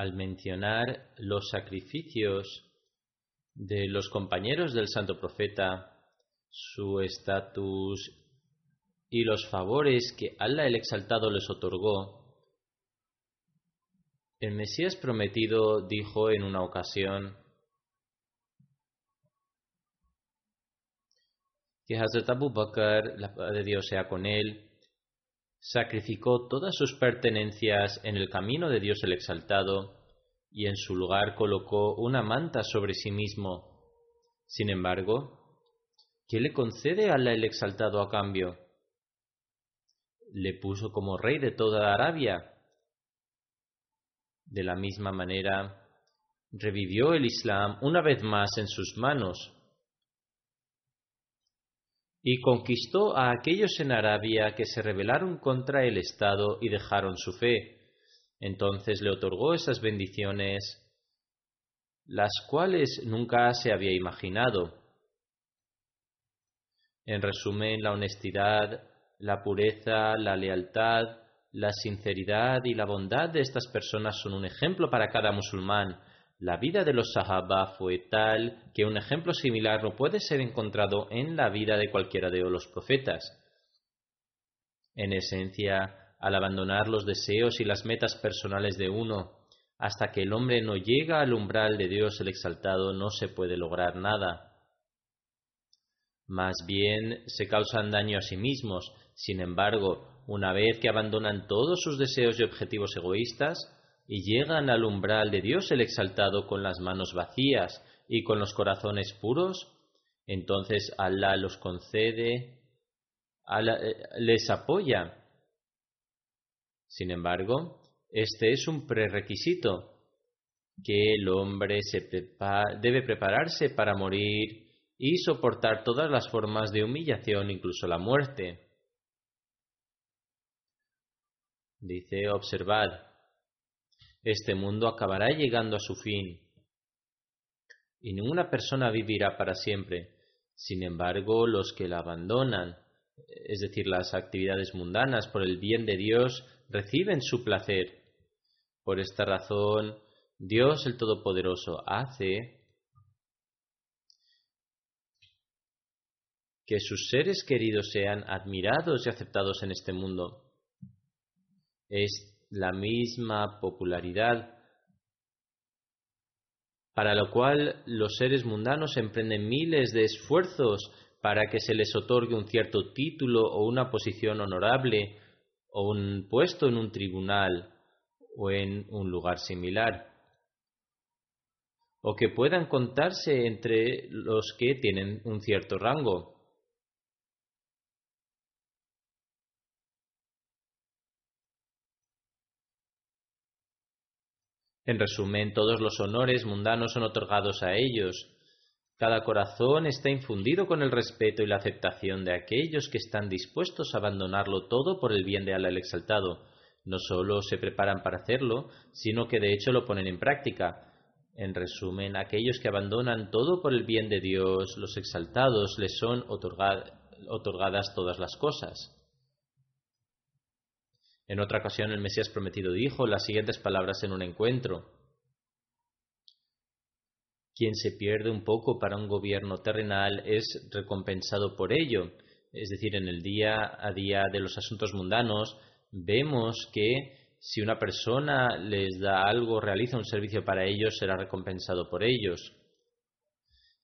Al mencionar los sacrificios de los compañeros del santo profeta, su estatus y los favores que Allah el Exaltado les otorgó, el Mesías prometido dijo en una ocasión que Hazrat Abu Bakr, la paz de Dios sea con él, sacrificó todas sus pertenencias en el camino de Dios el Exaltado y en su lugar colocó una manta sobre sí mismo. Sin embargo, ¿qué le concede a Allah el Exaltado a cambio? Le puso como rey de toda Arabia. De la misma manera, revivió el Islam una vez más en sus manos y conquistó a aquellos en Arabia que se rebelaron contra el Estado y dejaron su fe. Entonces le otorgó esas bendiciones, las cuales nunca se había imaginado. En resumen, la honestidad, la pureza, la lealtad, la sinceridad y la bondad de estas personas son un ejemplo para cada musulmán. La vida de los Sahaba fue tal que un ejemplo similar no puede ser encontrado en la vida de cualquiera de los profetas. En esencia, al abandonar los deseos y las metas personales de uno, hasta que el hombre no llega al umbral de Dios el Exaltado, no se puede lograr nada. Más bien se causan daño a sí mismos. Sin embargo, una vez que abandonan todos sus deseos y objetivos egoístas, y llegan al umbral de Dios el Exaltado con las manos vacías y con los corazones puros, entonces Allah los concede, Allah les apoya. Sin embargo, este es un prerequisito que el hombre debe prepararse para morir y soportar todas las formas de humillación, incluso la muerte. Dice, observad, este mundo acabará llegando a su fin y ninguna persona vivirá para siempre. Sin embargo, los que la abandonan, es decir, las actividades mundanas por el bien de Dios, reciben su placer. Por esta razón, Dios el Todopoderoso hace que sus seres queridos sean admirados y aceptados en este mundo. Es la misma popularidad, para lo cual los seres mundanos emprenden miles de esfuerzos para que se les otorgue un cierto título o una posición honorable o un puesto en un tribunal o en un lugar similar, o que puedan contarse entre los que tienen un cierto rango. En resumen, todos los honores mundanos son otorgados a ellos, cada corazón está infundido con el respeto y la aceptación de aquellos que están dispuestos a abandonarlo todo por el bien de Allah el Exaltado. No solo se preparan para hacerlo, sino que de hecho lo ponen en práctica. En resumen, aquellos que abandonan todo por el bien de Dios, los exaltados, les son otorgadas todas las cosas. En otra ocasión el Mesías prometido dijo las siguientes palabras en un encuentro. Quien se pierde un poco para un gobierno terrenal es recompensado por ello. Es decir, en el día a día de los asuntos mundanos vemos que si una persona les da algo, realiza un servicio para ellos, será recompensado por ellos.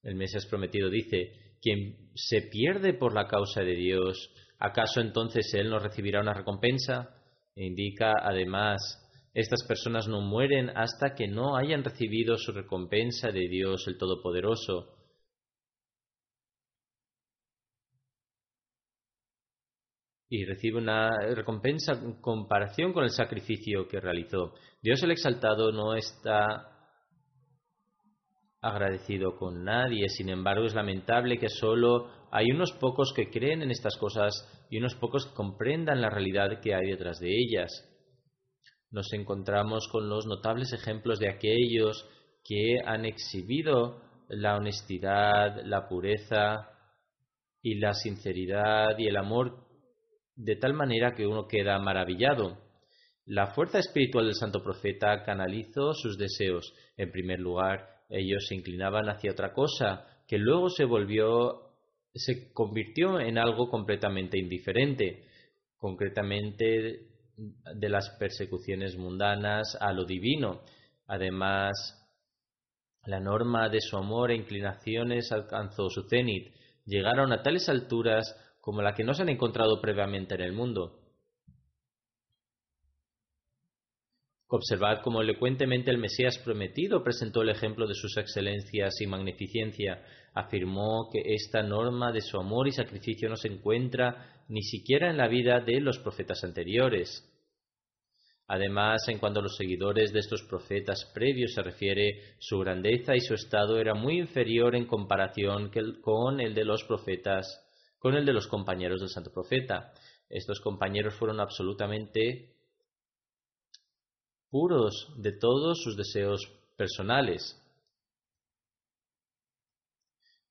El Mesías prometido dice, quien se pierde por la causa de Dios, ¿acaso entonces él no recibirá una recompensa? Indica además, estas personas no mueren hasta que no hayan recibido su recompensa de Dios el Todopoderoso. Y recibe una recompensa en comparación con el sacrificio que realizó. Dios el Exaltado no está agradecido con nadie, sin embargo es lamentable que solo hay unos pocos que creen en estas cosas y unos pocos que comprendan la realidad que hay detrás de ellas. Nos encontramos con los notables ejemplos de aquellos que han exhibido la honestidad, la pureza y la sinceridad y el amor de tal manera que uno queda maravillado. La fuerza espiritual del santo profeta canalizó sus deseos. En primer lugar, ellos se inclinaban hacia otra cosa, que luego se volvió se convirtió en algo completamente indiferente, concretamente de las persecuciones mundanas a lo divino. Además, la norma de su amor e inclinaciones alcanzó su cenit, llegaron a tales alturas como la que no se han encontrado previamente en el mundo. Observad cómo elocuentemente el Mesías prometido presentó el ejemplo de sus excelencias y magnificencia. Afirmó que esta norma de su amor y sacrificio no se encuentra ni siquiera en la vida de los profetas anteriores. Además, en cuanto a los seguidores de estos profetas previos se refiere, su grandeza y su estado era muy inferior en comparación con el de los profetas, con el de los compañeros del santo profeta. Estos compañeros fueron absolutamente puros de todos sus deseos personales.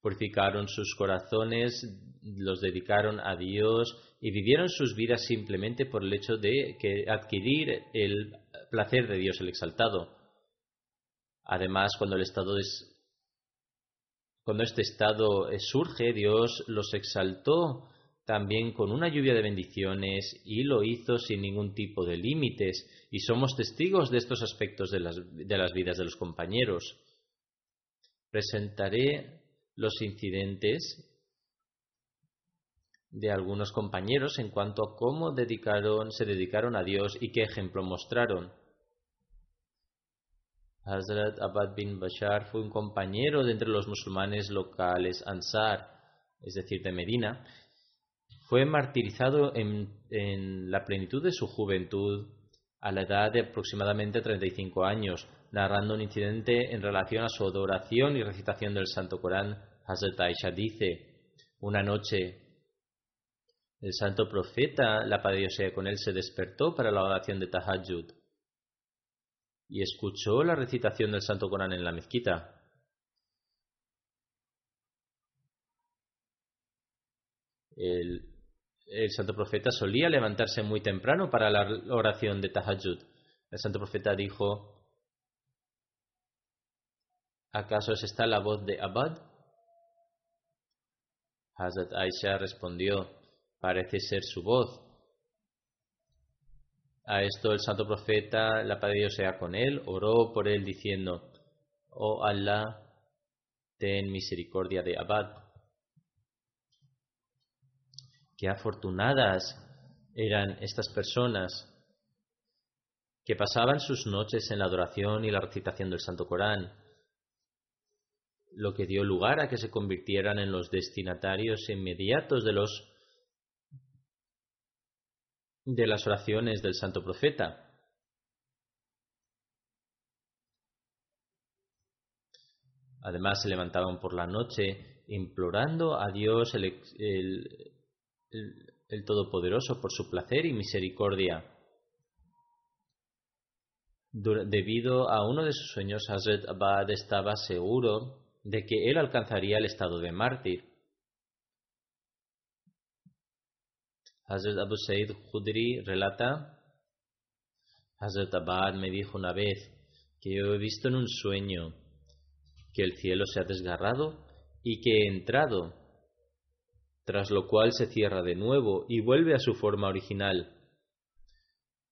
Purificaron sus corazones, los dedicaron a Dios y vivieron sus vidas simplemente por el hecho de que adquirir el placer de Dios el exaltado. Además, cuando el estado es cuando este estado surge, Dios los exaltó también con una lluvia de bendiciones y lo hizo sin ningún tipo de límites y somos testigos de estos aspectos de las, de las vidas de los compañeros. Presentaré los incidentes de algunos compañeros en cuanto a cómo dedicaron, se dedicaron a Dios y qué ejemplo mostraron. Hazrat Abad bin Bashar fue un compañero de entre los musulmanes locales Ansar, es decir, de Medina, fue martirizado en, la plenitud de su juventud, a la edad de aproximadamente 35 años, narrando un incidente en relación a su adoración y recitación del Santo Corán. Hazrat Aisha dice, una noche el santo profeta, la paz sea con él, se despertó para la oración de Tahajjud y escuchó la recitación del Santo Corán en la mezquita. El santo profeta solía levantarse muy temprano para la oración de Tahajjud. El santo profeta dijo, ¿acaso es esta la voz de Abad? Hazrat Aisha respondió, parece ser su voz. A esto el santo profeta, la paz de Dios sea con él, oró por él diciendo, Oh Allah, ten misericordia de Abad. Qué afortunadas eran estas personas que pasaban sus noches en la adoración y la recitación del Santo Corán, lo que dio lugar a que se convirtieran en los destinatarios inmediatos de los de las oraciones del Santo Profeta. Además se levantaban por la noche implorando a Dios el, el Todopoderoso por su placer y misericordia. Debido a uno de sus sueños, Hazrat Abad estaba seguro de que él alcanzaría el estado de mártir. Hazrat Abu Said Khudri relata, Hazrat Abad me dijo una vez que yo he visto en un sueño que el cielo se ha desgarrado y que he entrado, tras lo cual se cierra de nuevo y vuelve a su forma original.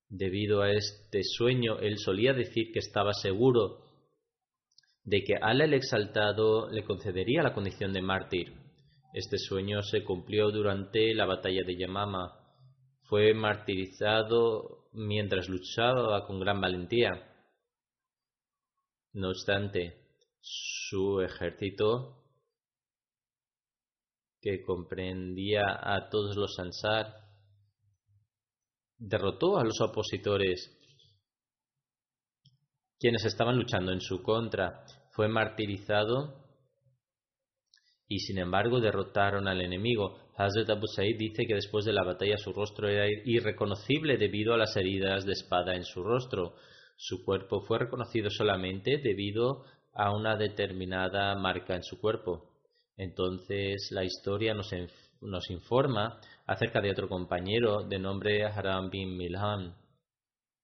Debido a este sueño, él solía decir que estaba seguro de que Allah el Exaltado le concedería la condición de mártir. Este sueño se cumplió durante la batalla de Yamama. Fue martirizado mientras luchaba con gran valentía. No obstante, su ejército, que comprendía a todos los Ansar, derrotó a los opositores, quienes estaban luchando en su contra. Fue martirizado y sin embargo derrotaron al enemigo. Hazrat Abu Said dice que después de la batalla su rostro era irreconocible debido a las heridas de espada en su rostro. Su cuerpo fue reconocido solamente debido a una determinada marca en su cuerpo. Entonces la historia nos, nos informa acerca de otro compañero de nombre Haram bin Milhan.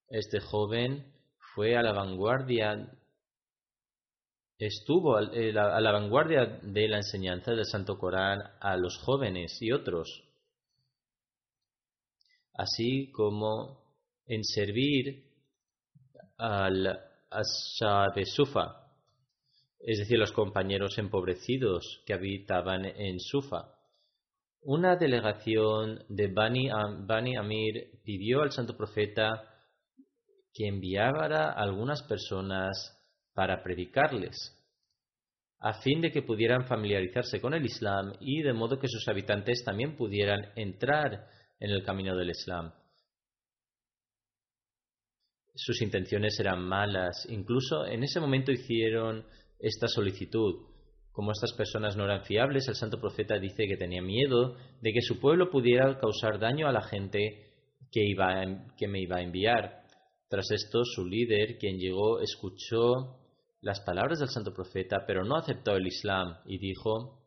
Este joven fue a la vanguardia, estuvo eh, a la vanguardia de la enseñanza del Santo Corán a los jóvenes y otros, así como en servir al de Sufa, es decir, los compañeros empobrecidos que habitaban en Sufa. Una delegación de Bani, Amir pidió al santo profeta que enviara a algunas personas para predicarles, a fin de que pudieran familiarizarse con el Islam y de modo que sus habitantes también pudieran entrar en el camino del Islam. Sus intenciones eran malas, incluso en ese momento hicieron esta solicitud. Como estas personas no eran fiables, el santo profeta dice que tenía miedo de que su pueblo pudiera causar daño a la gente que, iba que me iba a enviar. Tras esto, su líder, quien llegó, escuchó las palabras del santo profeta, pero no aceptó el Islam y dijo,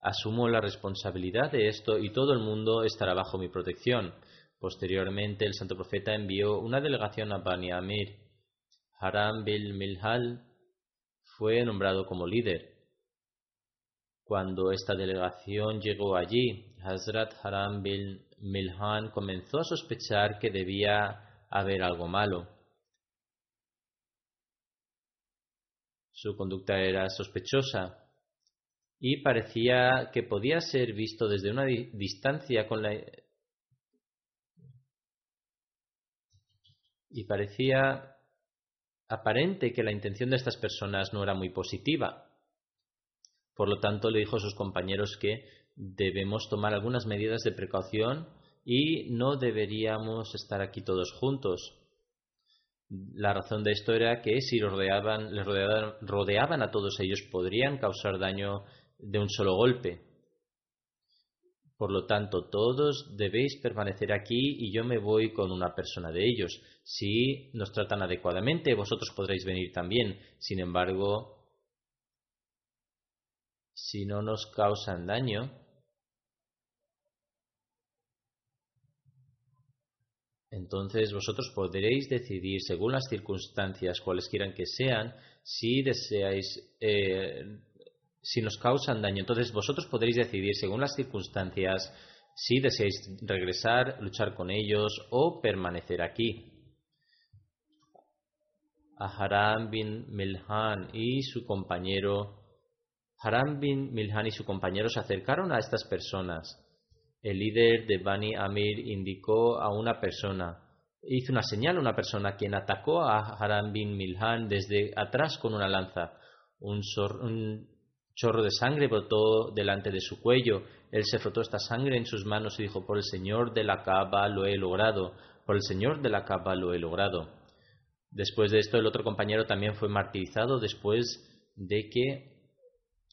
Asumo la responsabilidad de esto y todo el mundo estará bajo mi protección. Posteriormente, el santo profeta envió una delegación a Bani Amir. Haram bil Milhal fue nombrado como líder. Cuando esta delegación llegó allí, Hazrat Haram bin Milhan comenzó a sospechar que debía haber algo malo. Su conducta era sospechosa y parecía que podía ser visto desde una distancia con la y parecía aparente que la intención de estas personas no era muy positiva. Por lo tanto, le dijo a sus compañeros que debemos tomar algunas medidas de precaución y no deberíamos estar aquí todos juntos. La razón de esto era que si les rodeaban a todos ellos podrían causar daño de un solo golpe. Por lo tanto, todos debéis permanecer aquí y yo me voy con una persona de ellos. Si nos tratan adecuadamente, vosotros podréis venir también. Sin embargo, si no nos causan daño, entonces vosotros podréis decidir, según las circunstancias, cuales quieran que sean, si deseáis eh, si nos causan daño. Entonces vosotros podréis decidir, según las circunstancias, si deseáis regresar, luchar con ellos o permanecer aquí. A Haram bin Milhan y su compañero, Haram bin Milhan y su compañero se acercaron a estas personas. El líder de Bani Amir indicó a una persona, hizo una señal a una persona quien atacó a Haram bin Milhan desde atrás con una lanza. Un, un chorro de sangre brotó delante de su cuello. Él se frotó esta sangre en sus manos y dijo, por el Señor de la Caba lo he logrado, por el Señor de la Caba lo he logrado. Después de esto, el otro compañero también fue martirizado después de que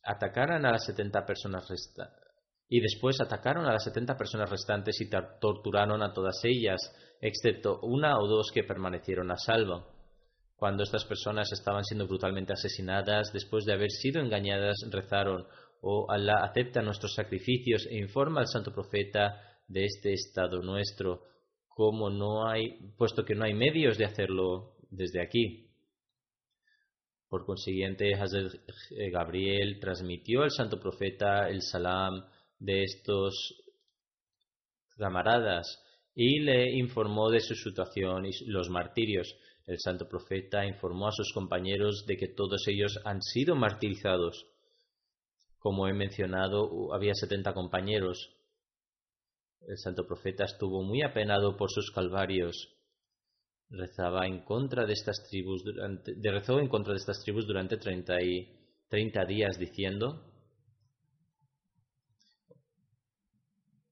atacaran a las 70 personas restantes. Y después atacaron a las 70 personas restantes y torturaron a todas ellas, excepto una o dos que permanecieron a salvo. Cuando estas personas estaban siendo brutalmente asesinadas, después de haber sido engañadas, rezaron, oh Allah, acepta nuestros sacrificios e informa al santo profeta de este estado nuestro, como no hay, puesto que no hay medios de hacerlo desde aquí. Por consiguiente, Hazrat Gabriel transmitió al santo profeta el salam de estos camaradas y le informó de su situación y los martirios. El santo profeta informó a sus compañeros de que todos ellos han sido martirizados. Como he mencionado, había setenta compañeros. El santo profeta estuvo muy apenado por sus calvarios. Rezaba en contra de estas tribus durante, rezó en contra de estas tribus durante treinta y treinta días diciendo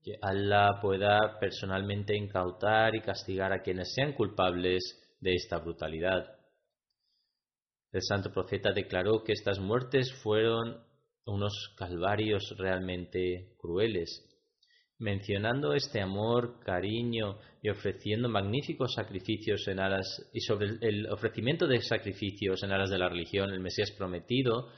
que Allah pueda personalmente incautar y castigar a quienes sean culpables de esta brutalidad. El santo profeta declaró que estas muertes fueron unos calvarios realmente crueles. Mencionando este amor, cariño y ofreciendo magníficos sacrificios en aras y sobre el ofrecimiento de sacrificios en aras de la religión, el Mesías prometido,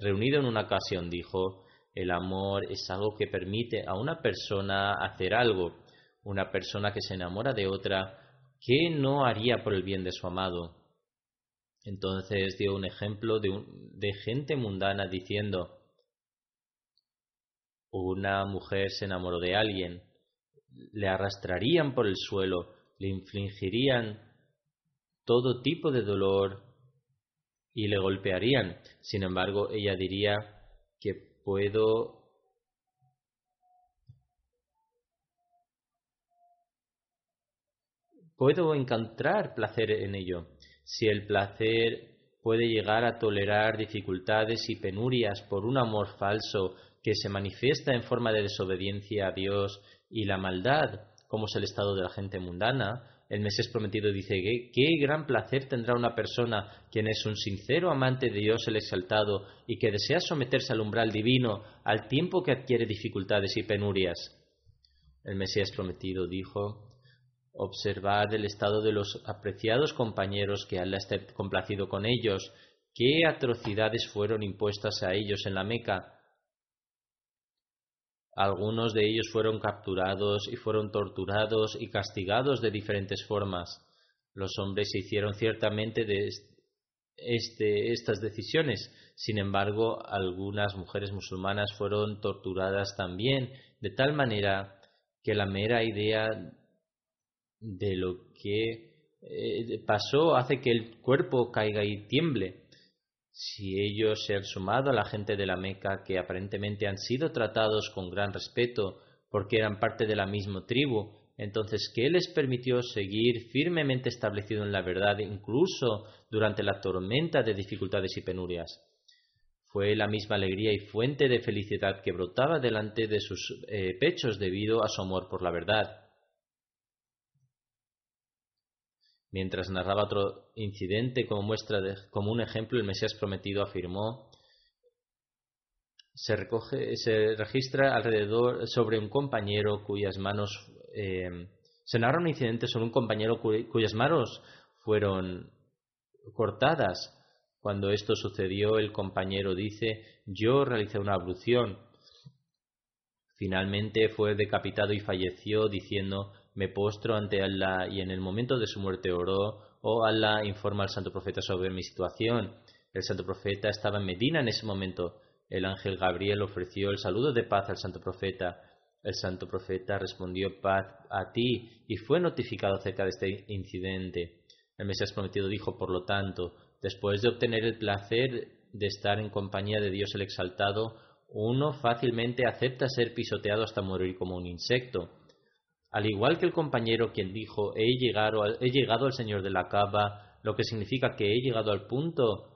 reunido en una ocasión, dijo: El amor es algo que permite a una persona hacer algo. Una persona que se enamora de otra, ¿qué no haría por el bien de su amado? Entonces dio un ejemplo de, de gente mundana diciendo: una mujer se enamoró de alguien, le arrastrarían por el suelo, le infligirían todo tipo de dolor y le golpearían. Sin embargo, ella diría que puedo puedo encontrar placer en ello. Si el placer puede llegar a tolerar dificultades y penurias por un amor falso que se manifiesta en forma de desobediencia a Dios y la maldad, como es el estado de la gente mundana, el Mesías prometido dice que qué gran placer tendrá una persona quien es un sincero amante de Dios el exaltado y que desea someterse al umbral divino al tiempo que adquiere dificultades y penurias. El Mesías prometido dijo, observad el estado de los apreciados compañeros que Allah esté complacido con ellos, qué atrocidades fueron impuestas a ellos en la Meca, algunos de ellos fueron capturados y fueron torturados y castigados de diferentes formas. Los hombres se hicieron ciertamente de este, estas decisiones. Sin embargo, algunas mujeres musulmanas fueron torturadas también, de tal manera que la mera idea de lo que eh, pasó hace que el cuerpo caiga y tiemble. Si ellos se han sumado a la gente de la Meca, que aparentemente han sido tratados con gran respeto porque eran parte de la misma tribu, entonces, ¿qué les permitió seguir firmemente establecido en la verdad incluso durante la tormenta de dificultades y penurias? Fue la misma alegría y fuente de felicidad que brotaba delante de sus eh, pechos debido a su amor por la verdad. Mientras narraba otro incidente como muestra de, como un ejemplo, el Mesías prometido afirmó se, recoge, se registra alrededor sobre un compañero cuyas manos eh, se narra un incidente sobre un compañero cuyas manos fueron cortadas. Cuando esto sucedió, el compañero dice, yo realicé una ablución. Finalmente fue decapitado y falleció diciendo, me postro ante Allah y en el momento de su muerte oró, oh Allah, informa al santo profeta sobre mi situación. El santo profeta estaba en Medina en ese momento. El ángel Gabriel ofreció el saludo de paz al santo profeta. El santo profeta respondió paz a ti y fue notificado acerca de este incidente. El Mesías prometido dijo, por lo tanto, después de obtener el placer de estar en compañía de Dios el exaltado, uno fácilmente acepta ser pisoteado hasta morir como un insecto. Al igual que el compañero quien dijo he llegado, al, he llegado al Señor de la Cava, lo que significa que he llegado al punto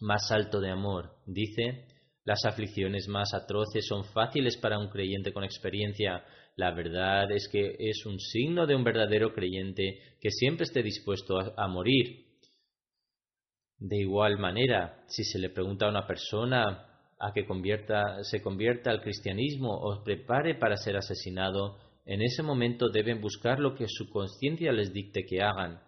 más alto de amor. Dice, las aflicciones más atroces son fáciles para un creyente con experiencia. La verdad es que es un signo de un verdadero creyente que siempre esté dispuesto a morir. De igual manera, si se le pregunta a una persona a que se convierta al cristianismo o prepare para ser asesinado, en ese momento deben buscar lo que su conciencia les dicte que hagan.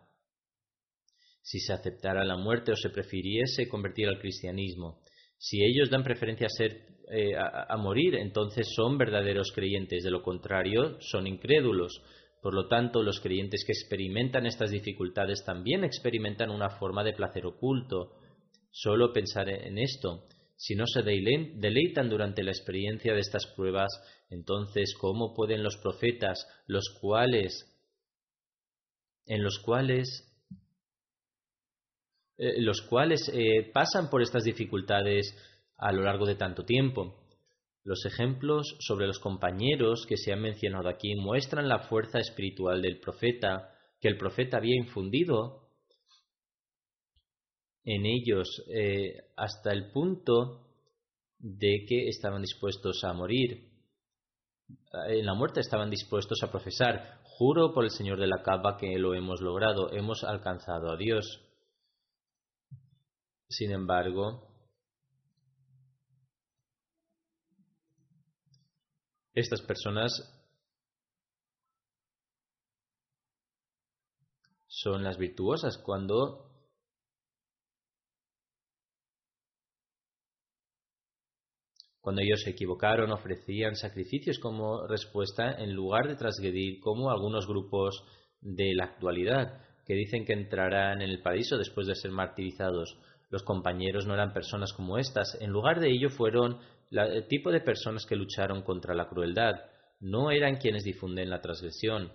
Si se aceptara la muerte o se prefiriese convertir al cristianismo, si ellos dan preferencia a, ser, eh, morir, entonces son verdaderos creyentes, de lo contrario, son incrédulos. Por lo tanto, los creyentes que experimentan estas dificultades también experimentan una forma de placer oculto. Solo pensar en esto si no se deleitan durante la experiencia de estas pruebas, entonces ¿cómo pueden los profetas, los cuales en los cuales eh, los cuales eh, pasan por estas dificultades a lo largo de tanto tiempo. Los ejemplos sobre los compañeros que se han mencionado aquí muestran la fuerza espiritual del profeta que el profeta había infundido en ellos eh, hasta el punto de que estaban dispuestos a morir. En la muerte estaban dispuestos a profesar, juro por el Señor de la Capa que lo hemos logrado, hemos alcanzado a Dios. Sin embargo, estas personas son las virtuosas cuando Cuando ellos se equivocaron, ofrecían sacrificios como respuesta en lugar de transgredir como algunos grupos de la actualidad, que dicen que entrarán en el paraíso después de ser martirizados. Los compañeros no eran personas como estas, en lugar de ello fueron el tipo de personas que lucharon contra la crueldad, no eran quienes difunden la transgresión.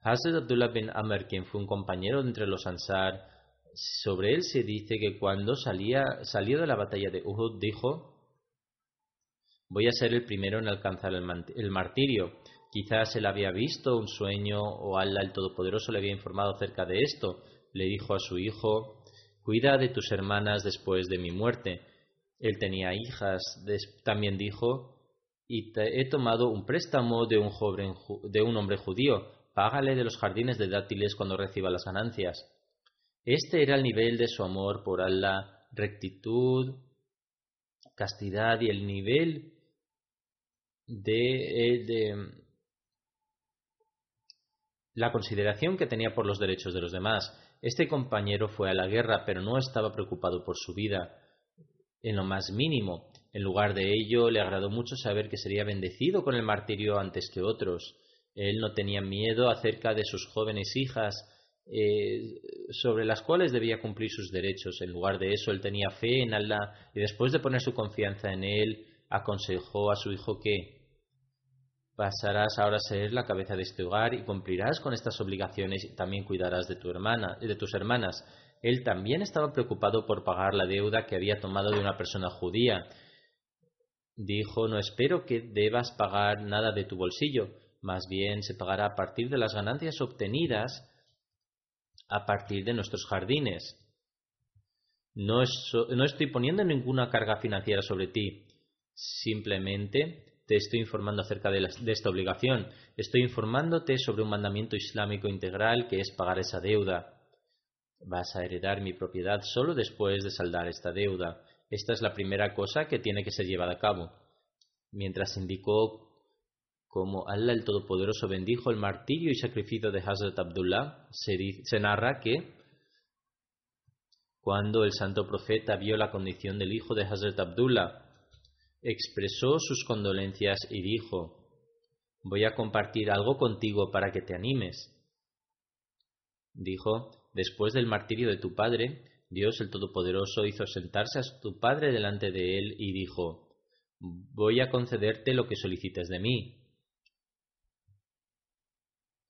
Hazrat Abdullah bin Amr, quien fue un compañero entre los Ansar, sobre él se dice que cuando salía, salió de la batalla de Uhud dijo Voy a ser el primero en alcanzar el, martirio. Quizás él había visto un sueño o Allah el Todopoderoso le había informado acerca de esto. Le dijo a su hijo, cuida de tus hermanas después de mi muerte. Él tenía hijas. También dijo, y he tomado un préstamo de un, joven, de un hombre judío. Págale de los jardines de dátiles cuando reciba las ganancias. Este era el nivel de su amor por Allah, rectitud, castidad y el nivel eh, de, la consideración que tenía por los derechos de los demás. Este compañero fue a la guerra, pero no estaba preocupado por su vida en lo más mínimo. En lugar de ello, le agradó mucho saber que sería bendecido con el martirio antes que otros. Él no tenía miedo acerca de sus jóvenes hijas, eh, sobre las cuales debía cumplir sus derechos. En lugar de eso, él tenía fe en Allah y después de poner su confianza en él, aconsejó a su hijo que pasarás ahora a ser la cabeza de este hogar y cumplirás con estas obligaciones y también cuidarás de tu hermana de tus hermanas. Él también estaba preocupado por pagar la deuda que había tomado de una persona judía. Dijo, no espero que debas pagar nada de tu bolsillo, más bien se pagará a partir de las ganancias obtenidas a partir de nuestros jardines. No, no estoy poniendo ninguna carga financiera sobre ti, simplemente te estoy informando acerca de, esta obligación. Estoy informándote sobre un mandamiento islámico integral que es pagar esa deuda. Vas a heredar mi propiedad solo después de saldar esta deuda. Esta es la primera cosa que tiene que ser llevada a cabo. Mientras indicó cómo Allah el Todopoderoso bendijo el martirio y sacrificio de Hazrat Abdullah, se narra que cuando el santo profeta vio la condición del hijo de Hazrat Abdullah, expresó sus condolencias y dijo, Voy a compartir algo contigo para que te animes. Dijo, Después del martirio de tu padre, Dios el Todopoderoso hizo sentarse a tu padre delante de él y dijo, Voy a concederte lo que solicites de mí.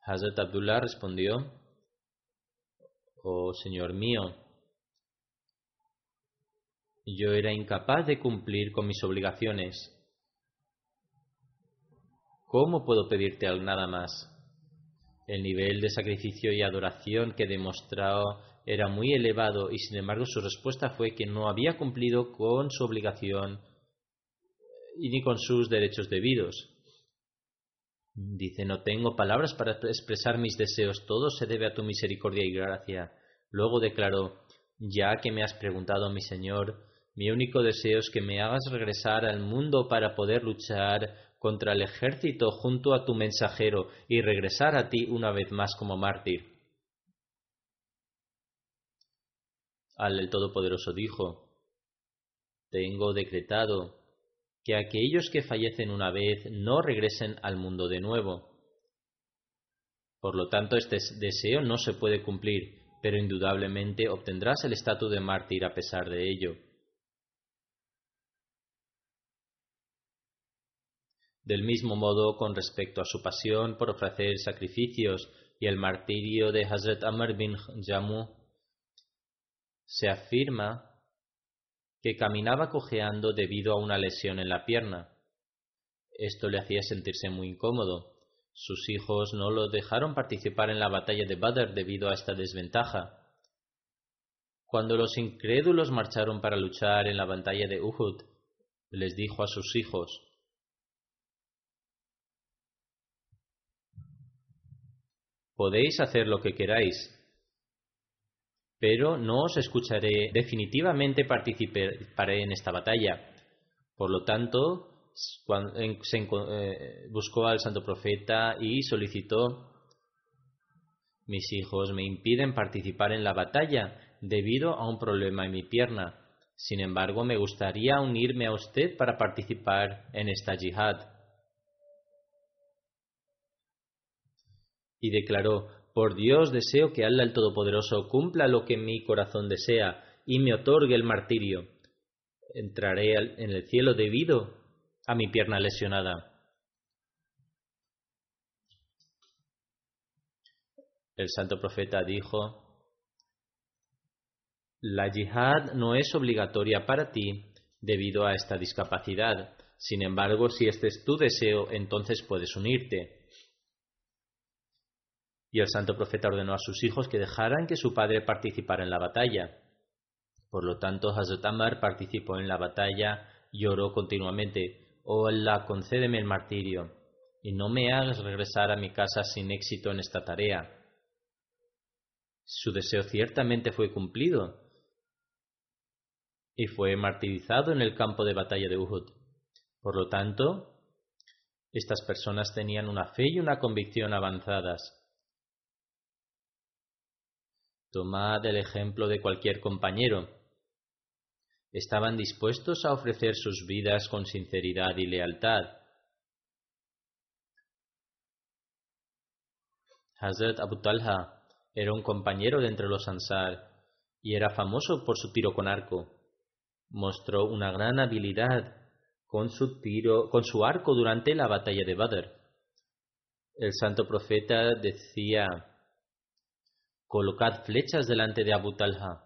Hazrat Abdullah respondió, Oh Señor mío, yo era incapaz de cumplir con mis obligaciones. ¿Cómo puedo pedirte nada más? El nivel de sacrificio y adoración que demostró era muy elevado y sin embargo su respuesta fue que no había cumplido con su obligación y ni con sus derechos debidos. Dice, no tengo palabras para expresar mis deseos, todo se debe a tu misericordia y gracia. Luego declaró, Ya que me has preguntado, mi Señor, mi único deseo es que me hagas regresar al mundo para poder luchar contra el ejército junto a tu mensajero y regresar a ti una vez más como mártir. Al el Todopoderoso dijo, Tengo decretado que aquellos que fallecen una vez no regresen al mundo de nuevo. Por lo tanto, este deseo no se puede cumplir, pero indudablemente obtendrás el estatus de mártir a pesar de ello. Del mismo modo, con respecto a su pasión por ofrecer sacrificios y el martirio de Hazrat Amr bin Jammu, se afirma que caminaba cojeando debido a una lesión en la pierna. Esto le hacía sentirse muy incómodo. Sus hijos no lo dejaron participar en la batalla de Badr debido a esta desventaja. Cuando los incrédulos marcharon para luchar en la batalla de Uhud, les dijo a sus hijos, Podéis hacer lo que queráis, pero no os escucharé. Definitivamente participaré en esta batalla. Por lo tanto, eh, buscó al santo profeta y solicitó, mis hijos me impiden participar en la batalla debido a un problema en mi pierna. Sin embargo, me gustaría unirme a usted para participar en esta yihad. Y declaró, por Dios deseo que Allah el Todopoderoso cumpla lo que mi corazón desea y me otorgue el martirio. Entraré en el cielo debido a mi pierna lesionada. El santo profeta dijo, la yihad no es obligatoria para ti debido a esta discapacidad. Sin embargo, si este es tu deseo, entonces puedes unirte. Y el santo profeta ordenó a sus hijos que dejaran que su padre participara en la batalla. Por lo tanto, Hazrat Amar participó en la batalla y oró continuamente, Oh Allah, concédeme el martirio, y no me hagas regresar a mi casa sin éxito en esta tarea. Su deseo ciertamente fue cumplido, y fue martirizado en el campo de batalla de Uhud. Por lo tanto, estas personas tenían una fe y una convicción avanzadas, Tomad el ejemplo de cualquier compañero. Estaban dispuestos a ofrecer sus vidas con sinceridad y lealtad. Hazrat Abu Talha era un compañero de entre los Ansar y era famoso por su tiro con arco. Mostró una gran habilidad con su con su arco durante la batalla de Badr. El santo profeta decía colocad flechas delante de Abu Talha.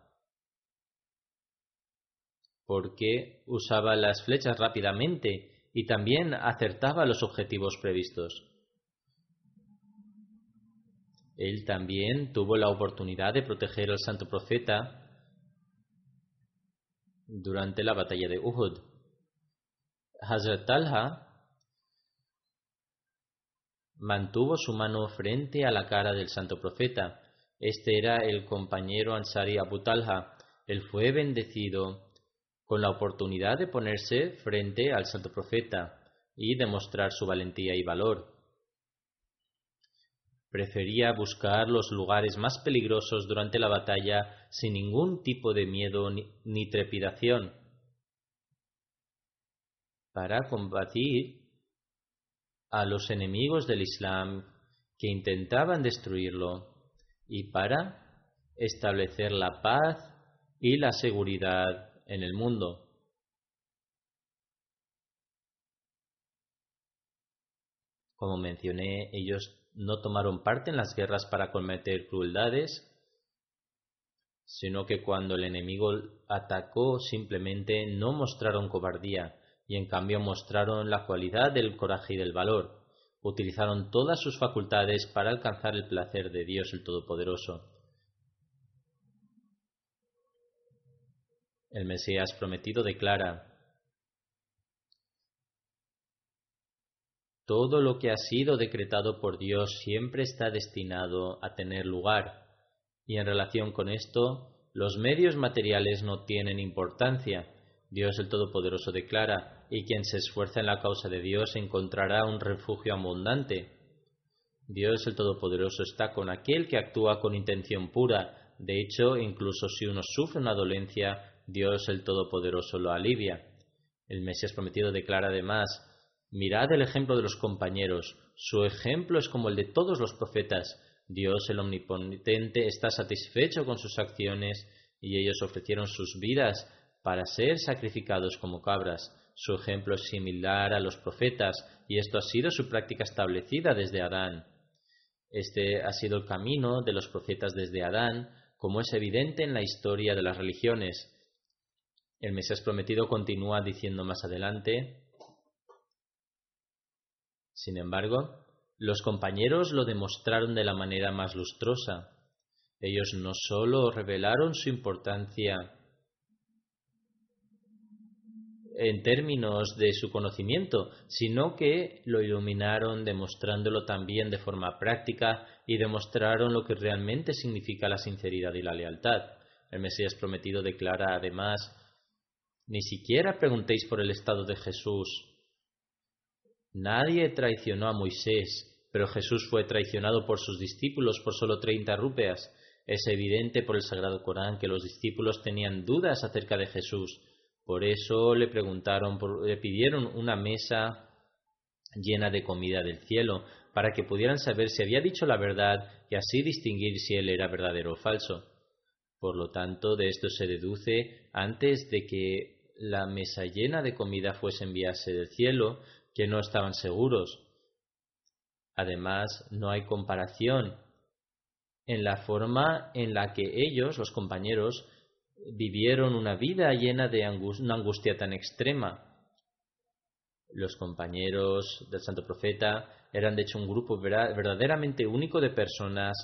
Porque usaba las flechas rápidamente y también acertaba los objetivos previstos. Él también tuvo la oportunidad de proteger al santo profeta durante la batalla de Uhud. Hazrat Talha mantuvo su mano frente a la cara del santo profeta este era el compañero Ansari Abu Talha. Él fue bendecido con la oportunidad de ponerse frente al santo profeta y demostrar su valentía y valor. Prefería buscar los lugares más peligrosos durante la batalla sin ningún tipo de miedo ni, trepidación. Para combatir a los enemigos del Islam que intentaban destruirlo y para establecer la paz y la seguridad en el mundo. Como mencioné, ellos no tomaron parte en las guerras para cometer crueldades, sino que cuando el enemigo atacó simplemente no mostraron cobardía y en cambio mostraron la cualidad del coraje y del valor utilizaron todas sus facultades para alcanzar el placer de Dios el Todopoderoso. El Mesías prometido declara, Todo lo que ha sido decretado por Dios siempre está destinado a tener lugar, y en relación con esto, los medios materiales no tienen importancia. Dios el Todopoderoso declara, y quien se esfuerza en la causa de Dios encontrará un refugio abundante. Dios el Todopoderoso está con aquel que actúa con intención pura. De hecho, incluso si uno sufre una dolencia, Dios el Todopoderoso lo alivia. El Mesías prometido declara además, mirad el ejemplo de los compañeros, su ejemplo es como el de todos los profetas. Dios el Omnipotente está satisfecho con sus acciones y ellos ofrecieron sus vidas para ser sacrificados como cabras. Su ejemplo es similar a los profetas y esto ha sido su práctica establecida desde Adán. Este ha sido el camino de los profetas desde Adán, como es evidente en la historia de las religiones. El Mesías prometido continúa diciendo más adelante, sin embargo, los compañeros lo demostraron de la manera más lustrosa. Ellos no sólo revelaron su importancia en términos de su conocimiento, sino que lo iluminaron demostrándolo también de forma práctica y demostraron lo que realmente significa la sinceridad y la lealtad. El Mesías prometido declara además, ni siquiera preguntéis por el estado de Jesús. Nadie traicionó a Moisés, pero Jesús fue traicionado por sus discípulos por solo treinta rúpeas. Es evidente por el Sagrado Corán que los discípulos tenían dudas acerca de Jesús por eso le preguntaron, le pidieron una mesa llena de comida del cielo, para que pudieran saber si había dicho la verdad y así distinguir si él era verdadero o falso. Por lo tanto, de esto se deduce, antes de que la mesa llena de comida fuese enviarse del cielo, que no estaban seguros. Además, no hay comparación en la forma en la que ellos, los compañeros, vivieron una vida llena de una angustia tan extrema. Los compañeros del santo profeta eran de hecho un grupo verdaderamente único de personas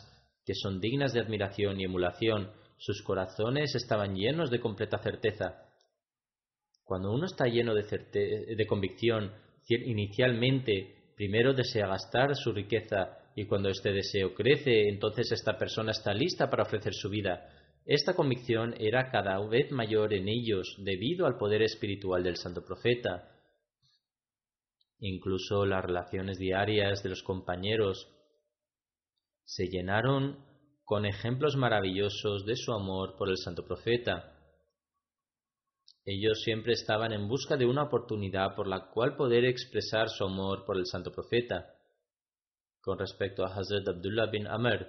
que son dignas de admiración y emulación. Sus corazones estaban llenos de completa certeza. Cuando uno está lleno de, de convicción, inicialmente primero desea gastar su riqueza y cuando este deseo crece, entonces esta persona está lista para ofrecer su vida. Esta convicción era cada vez mayor en ellos debido al poder espiritual del santo profeta. Incluso las relaciones diarias de los compañeros se llenaron con ejemplos maravillosos de su amor por el santo profeta. Ellos siempre estaban en busca de una oportunidad por la cual poder expresar su amor por el santo profeta. Con respecto a Hazrat Abdullah bin Amr,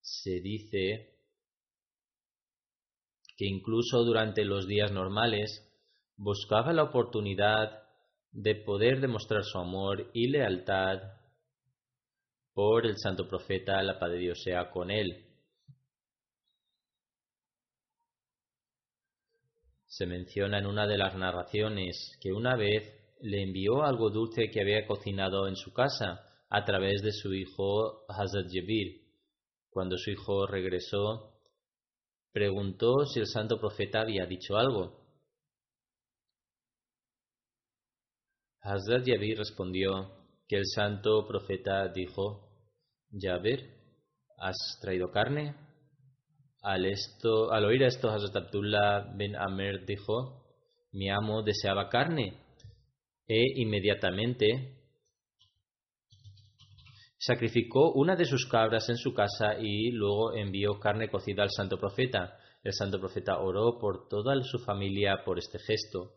se dice que incluso durante los días normales buscaba la oportunidad de poder demostrar su amor y lealtad por el santo profeta, la paz de Dios sea con él. Se menciona en una de las narraciones que una vez le envió algo dulce que había cocinado en su casa a través de su hijo Hazrat Jebir. Cuando su hijo regresó, preguntó si el santo profeta había dicho algo. Hazrat Yabir respondió que el santo profeta dijo, Yabir, ¿has traído carne? Al, oír esto, Hazrat Abdullah bin Amr dijo, mi amo deseaba carne. E inmediatamente sacrificó una de sus cabras en su casa y luego envió carne cocida al santo profeta. El santo profeta oró por toda su familia por este gesto.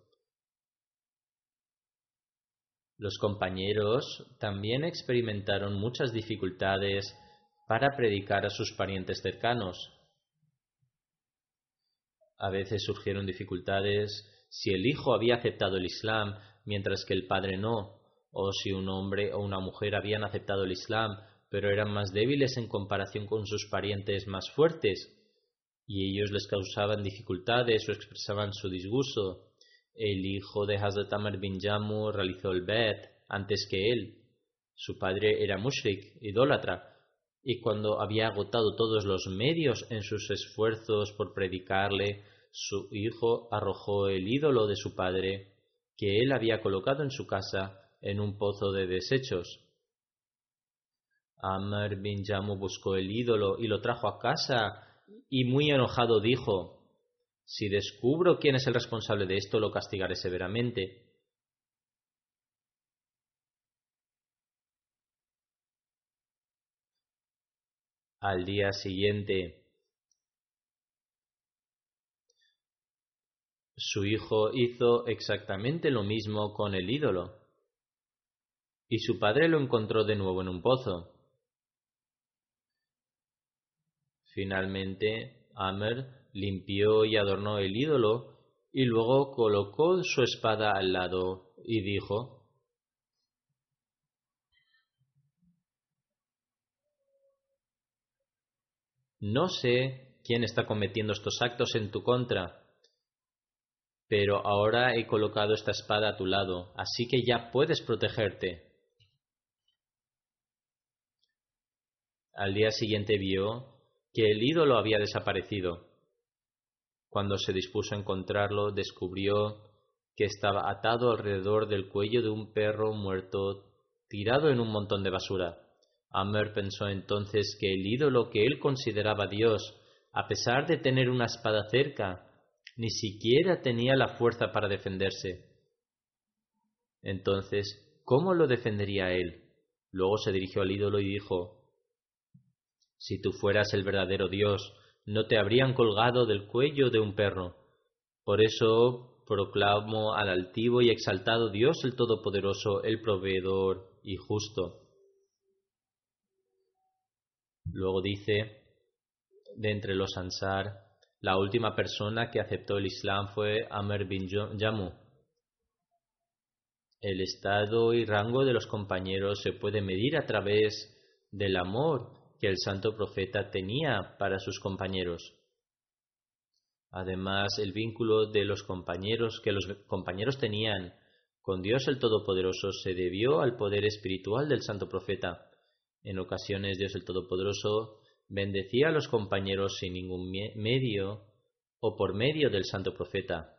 Los compañeros también experimentaron muchas dificultades para predicar a sus parientes cercanos. A veces surgieron dificultades si el hijo había aceptado el Islam mientras que el padre no, o si un hombre o una mujer habían aceptado el Islam, pero eran más débiles en comparación con sus parientes más fuertes, y ellos les causaban dificultades o expresaban su disgusto. El hijo de Hazrat Amr bin Jammu realizó el Bet antes que él. Su padre era mushrik, idólatra, y cuando había agotado todos los medios en sus esfuerzos por predicarle, su hijo arrojó el ídolo de su padre, que él había colocado en su casa, en un pozo de desechos. Amr bin Jamu buscó el ídolo y lo trajo a casa y muy enojado dijo, Si descubro quién es el responsable de esto, lo castigaré severamente. Al día siguiente, su hijo hizo exactamente lo mismo con el ídolo, y su padre lo encontró de nuevo en un pozo. Finalmente, Amer limpió y adornó el ídolo y luego colocó su espada al lado y dijo, No sé quién está cometiendo estos actos en tu contra, pero ahora he colocado esta espada a tu lado, así que ya puedes protegerte. Al día siguiente vio que el ídolo había desaparecido. Cuando se dispuso a encontrarlo, descubrió que estaba atado alrededor del cuello de un perro muerto tirado en un montón de basura. Amer pensó entonces que el ídolo que él consideraba Dios, a pesar de tener una espada cerca, ni siquiera tenía la fuerza para defenderse. Entonces, ¿cómo lo defendería él? Luego se dirigió al ídolo y dijo, Si tú fueras el verdadero Dios, no te habrían colgado del cuello de un perro. Por eso proclamo al altivo y exaltado Dios el Todopoderoso, el proveedor y justo. Luego dice, de entre los Ansar, la última persona que aceptó el Islam fue Amr bin Jamu. El estado y rango de los compañeros se puede medir a través del amor que el santo profeta tenía para sus compañeros. Además, el vínculo de los compañeros que los compañeros tenían con Dios el Todopoderoso se debió al poder espiritual del santo profeta. En ocasiones Dios el Todopoderoso bendecía a los compañeros sin ningún medio o por medio del santo profeta.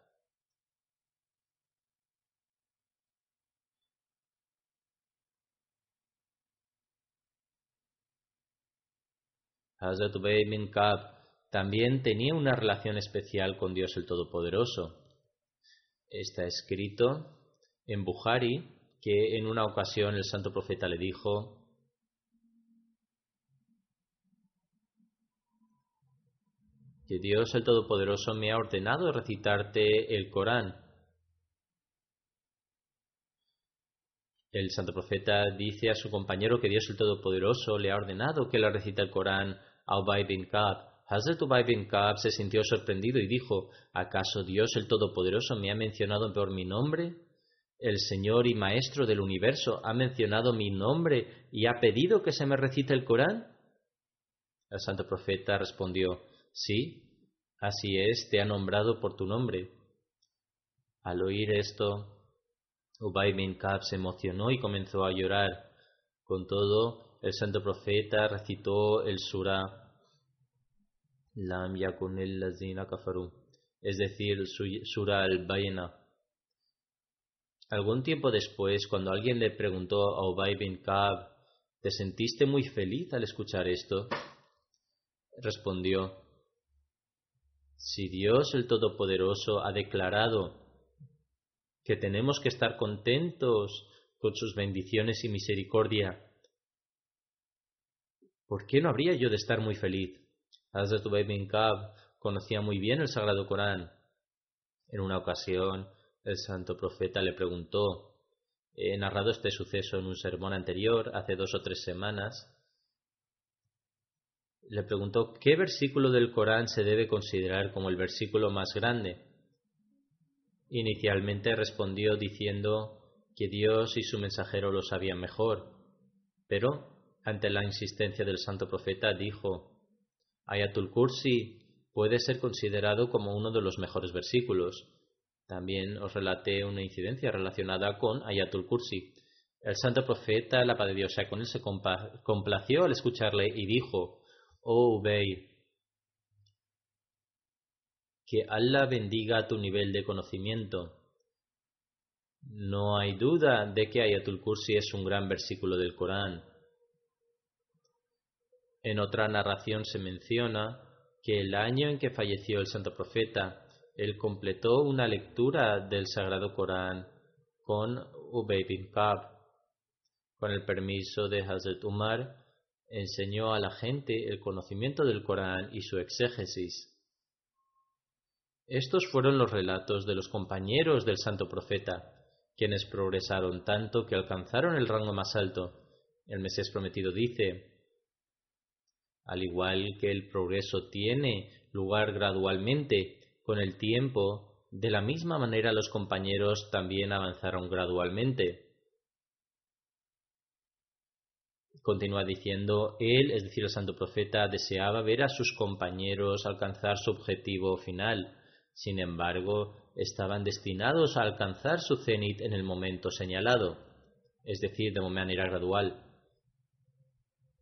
Hazrat Ubay bin Kab también tenía una relación especial con Dios el Todopoderoso. Está escrito en Bukhari que en una ocasión el santo profeta le dijo, que Dios el Todopoderoso me ha ordenado recitarte el Corán. El santo profeta dice a su compañero que Dios el Todopoderoso le ha ordenado que le recite el Corán a Ubay bin Kab. Hazrat Ubay bin Kab se sintió sorprendido y dijo, ¿acaso Dios el Todopoderoso me ha mencionado por mi nombre? El Señor y Maestro del universo ha mencionado mi nombre y ha pedido que se me recite el Corán. El santo profeta respondió, Sí, así es, te ha nombrado por tu nombre. Al oír esto, Ubay bin Kab se emocionó y comenzó a llorar. Con todo, el santo profeta recitó el surah Lam yakunil lazina kafaru, es decir, surah al-Bayna. Algún tiempo después, cuando alguien le preguntó a Ubay bin Kab, ¿te sentiste muy feliz al escuchar esto? Respondió, si Dios el Todopoderoso ha declarado que tenemos que estar contentos con sus bendiciones y misericordia, ¿por qué no habría yo de estar muy feliz? Hazrat Ubay bin Kab conocía muy bien el Sagrado Corán. En una ocasión, el santo profeta le preguntó, he narrado este suceso en un sermón anterior, hace dos o tres semanas, le preguntó qué versículo del Corán se debe considerar como el versículo más grande. Inicialmente respondió diciendo que Dios y su mensajero lo sabían mejor, pero ante la insistencia del santo profeta dijo, Ayatul Kursi puede ser considerado como uno de los mejores versículos. También os relaté una incidencia relacionada con Ayatul Kursi. El santo profeta, la paz Dios con él, se complació al escucharle y dijo, Oh Ubay, que Allah bendiga tu nivel de conocimiento. No hay duda de que Ayatul Kursi es un gran versículo del Corán. En otra narración se menciona que el año en que falleció el santo profeta él completó una lectura del Sagrado Corán con Ubay bin Kab. Con el permiso de Hazrat Umar, enseñó a la gente el conocimiento del Corán y su exégesis. Estos fueron los relatos de los compañeros del santo profeta, quienes progresaron tanto que alcanzaron el rango más alto. El Mesías prometido dice, al igual que el progreso tiene lugar gradualmente con el tiempo, de la misma manera los compañeros también avanzaron gradualmente. Continúa diciendo, él, es decir, el santo profeta, deseaba ver a sus compañeros alcanzar su objetivo final. Sin embargo, estaban destinados a alcanzar su cenit en el momento señalado, es decir, de manera gradual.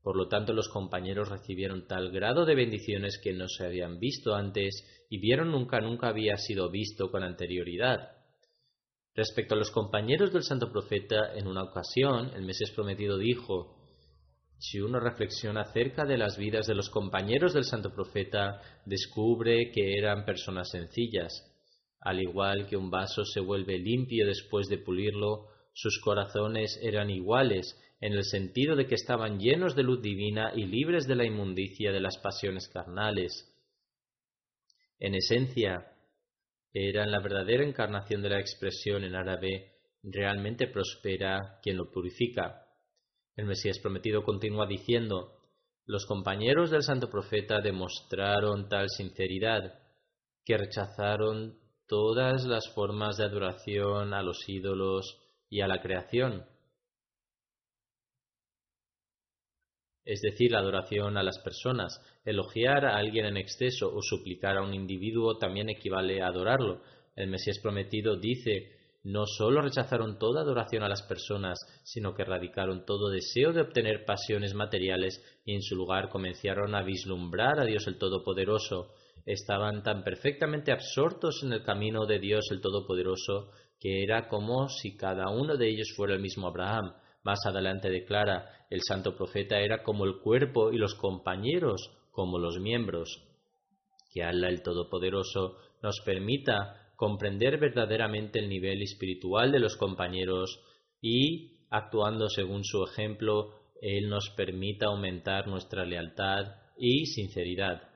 Por lo tanto, los compañeros recibieron tal grado de bendiciones que no se habían visto antes y vieron nunca nunca había sido visto con anterioridad. Respecto a los compañeros del santo profeta, en una ocasión el Mesías prometido dijo, si uno reflexiona acerca de las vidas de los compañeros del santo profeta, descubre que eran personas sencillas. Al igual que un vaso se vuelve limpio después de pulirlo, sus corazones eran iguales en el sentido de que estaban llenos de luz divina y libres de la inmundicia de las pasiones carnales. En esencia, eran la verdadera encarnación de la expresión en árabe realmente prospera quien lo purifica. El Mesías prometido continúa diciendo, los compañeros del santo profeta demostraron tal sinceridad que rechazaron todas las formas de adoración a los ídolos y a la creación es decir, la adoración a las personas. Elogiar a alguien en exceso o suplicar a un individuo también equivale a adorarlo. El Mesías prometido dice, no solo rechazaron toda adoración a las personas, sino que erradicaron todo deseo de obtener pasiones materiales y en su lugar comenzaron a vislumbrar a Dios el Todopoderoso. Estaban tan perfectamente absortos en el camino de Dios el Todopoderoso que era como si cada uno de ellos fuera el mismo Abraham. Más adelante declara, el santo profeta era como el cuerpo y los compañeros como los miembros. Que Allah el Todopoderoso nos permita comprender verdaderamente el nivel espiritual de los compañeros y, actuando según su ejemplo, Él nos permita aumentar nuestra lealtad y sinceridad.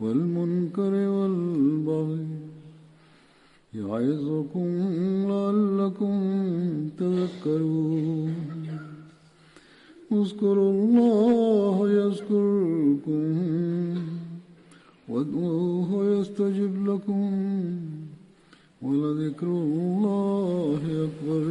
والمنكر والبغي يعظكم لعلكم تذكرون. اذكروا الله يذكركم وادعوه يستجب لكم ولذكر الله أكبر.